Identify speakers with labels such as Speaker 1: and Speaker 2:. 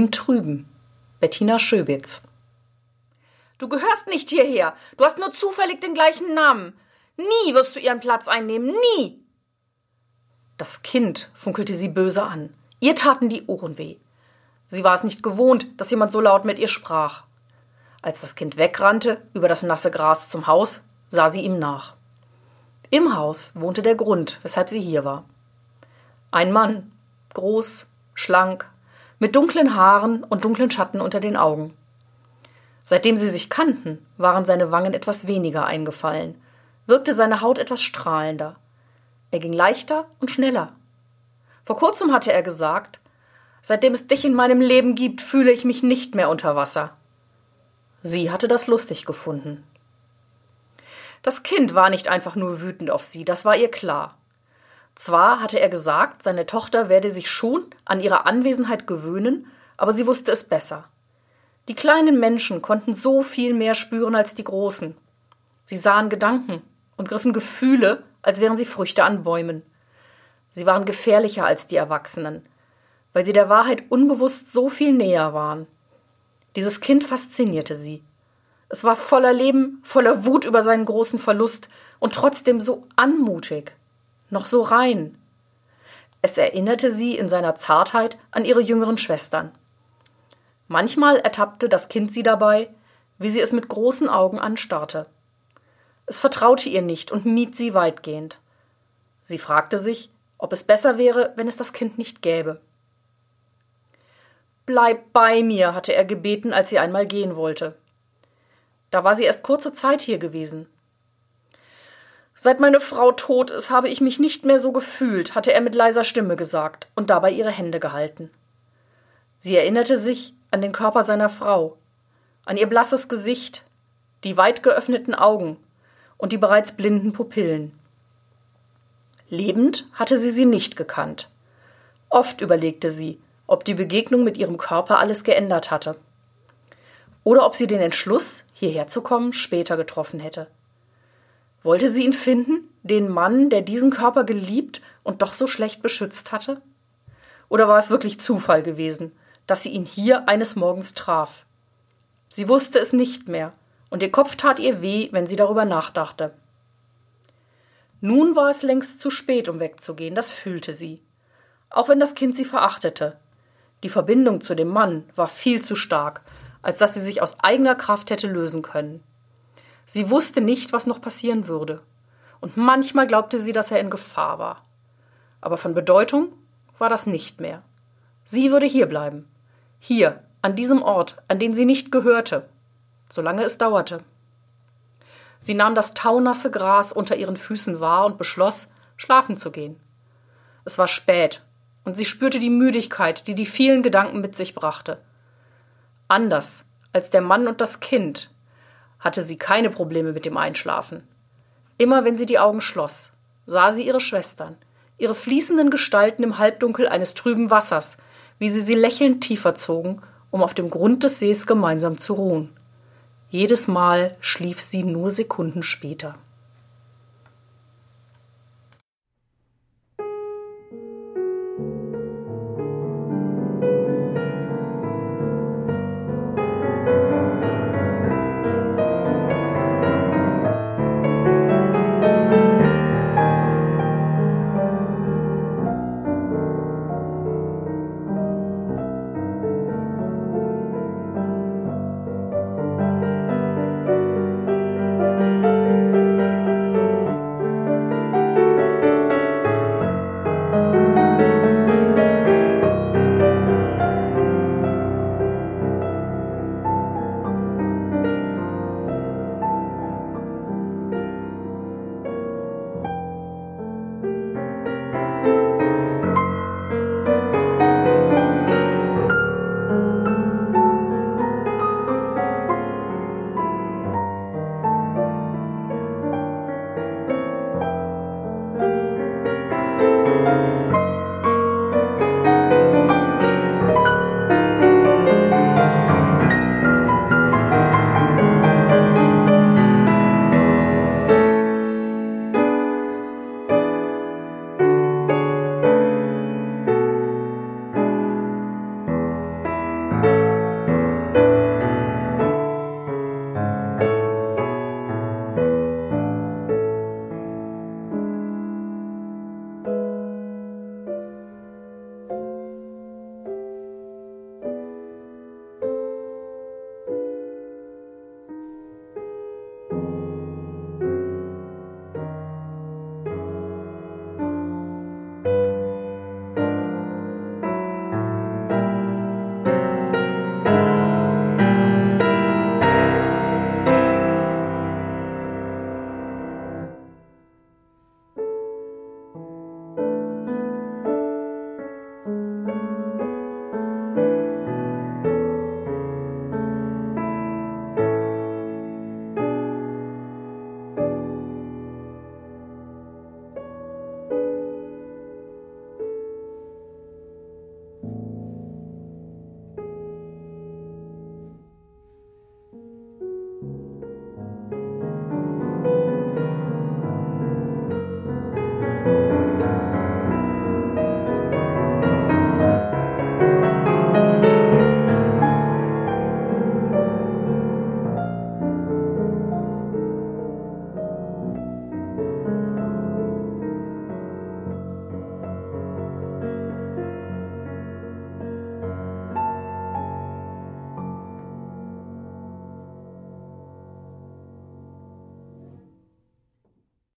Speaker 1: Im Trüben. Bettina Schöbitz.
Speaker 2: Du gehörst nicht hierher. Du hast nur zufällig den gleichen Namen. Nie wirst du ihren Platz einnehmen. Nie.
Speaker 1: Das Kind funkelte sie böse an. Ihr taten die Ohren weh. Sie war es nicht gewohnt, dass jemand so laut mit ihr sprach. Als das Kind wegrannte über das nasse Gras zum Haus, sah sie ihm nach. Im Haus wohnte der Grund, weshalb sie hier war. Ein Mann, groß, schlank, mit dunklen Haaren und dunklen Schatten unter den Augen. Seitdem sie sich kannten, waren seine Wangen etwas weniger eingefallen, wirkte seine Haut etwas strahlender. Er ging leichter und schneller. Vor kurzem hatte er gesagt, seitdem es dich in meinem Leben gibt, fühle ich mich nicht mehr unter Wasser. Sie hatte das lustig gefunden. Das Kind war nicht einfach nur wütend auf sie, das war ihr klar. Zwar hatte er gesagt, seine Tochter werde sich schon an ihre Anwesenheit gewöhnen, aber sie wusste es besser. Die kleinen Menschen konnten so viel mehr spüren als die großen. Sie sahen Gedanken und griffen Gefühle, als wären sie Früchte an Bäumen. Sie waren gefährlicher als die Erwachsenen, weil sie der Wahrheit unbewusst so viel näher waren. Dieses Kind faszinierte sie. Es war voller Leben, voller Wut über seinen großen Verlust und trotzdem so anmutig noch so rein. Es erinnerte sie in seiner Zartheit an ihre jüngeren Schwestern. Manchmal ertappte das Kind sie dabei, wie sie es mit großen Augen anstarrte. Es vertraute ihr nicht und mied sie weitgehend. Sie fragte sich, ob es besser wäre, wenn es das Kind nicht gäbe. Bleib bei mir, hatte er gebeten, als sie einmal gehen wollte. Da war sie erst kurze Zeit hier gewesen. Seit meine Frau tot ist, habe ich mich nicht mehr so gefühlt, hatte er mit leiser Stimme gesagt und dabei ihre Hände gehalten. Sie erinnerte sich an den Körper seiner Frau, an ihr blasses Gesicht, die weit geöffneten Augen und die bereits blinden Pupillen. Lebend hatte sie sie nicht gekannt. Oft überlegte sie, ob die Begegnung mit ihrem Körper alles geändert hatte. Oder ob sie den Entschluss, hierher zu kommen, später getroffen hätte. Wollte sie ihn finden, den Mann, der diesen Körper geliebt und doch so schlecht beschützt hatte? Oder war es wirklich Zufall gewesen, dass sie ihn hier eines Morgens traf? Sie wusste es nicht mehr, und ihr Kopf tat ihr weh, wenn sie darüber nachdachte. Nun war es längst zu spät, um wegzugehen, das fühlte sie. Auch wenn das Kind sie verachtete. Die Verbindung zu dem Mann war viel zu stark, als dass sie sich aus eigener Kraft hätte lösen können. Sie wusste nicht, was noch passieren würde. Und manchmal glaubte sie, dass er in Gefahr war. Aber von Bedeutung war das nicht mehr. Sie würde hier bleiben. Hier, an diesem Ort, an den sie nicht gehörte. Solange es dauerte. Sie nahm das taunasse Gras unter ihren Füßen wahr und beschloss, schlafen zu gehen. Es war spät, und sie spürte die Müdigkeit, die die vielen Gedanken mit sich brachte. Anders als der Mann und das Kind hatte sie keine Probleme mit dem Einschlafen. Immer wenn sie die Augen schloss, sah sie ihre Schwestern, ihre fließenden Gestalten im Halbdunkel eines trüben Wassers, wie sie sie lächelnd tiefer zogen, um auf dem Grund des Sees gemeinsam zu ruhen. Jedes Mal schlief sie nur Sekunden später.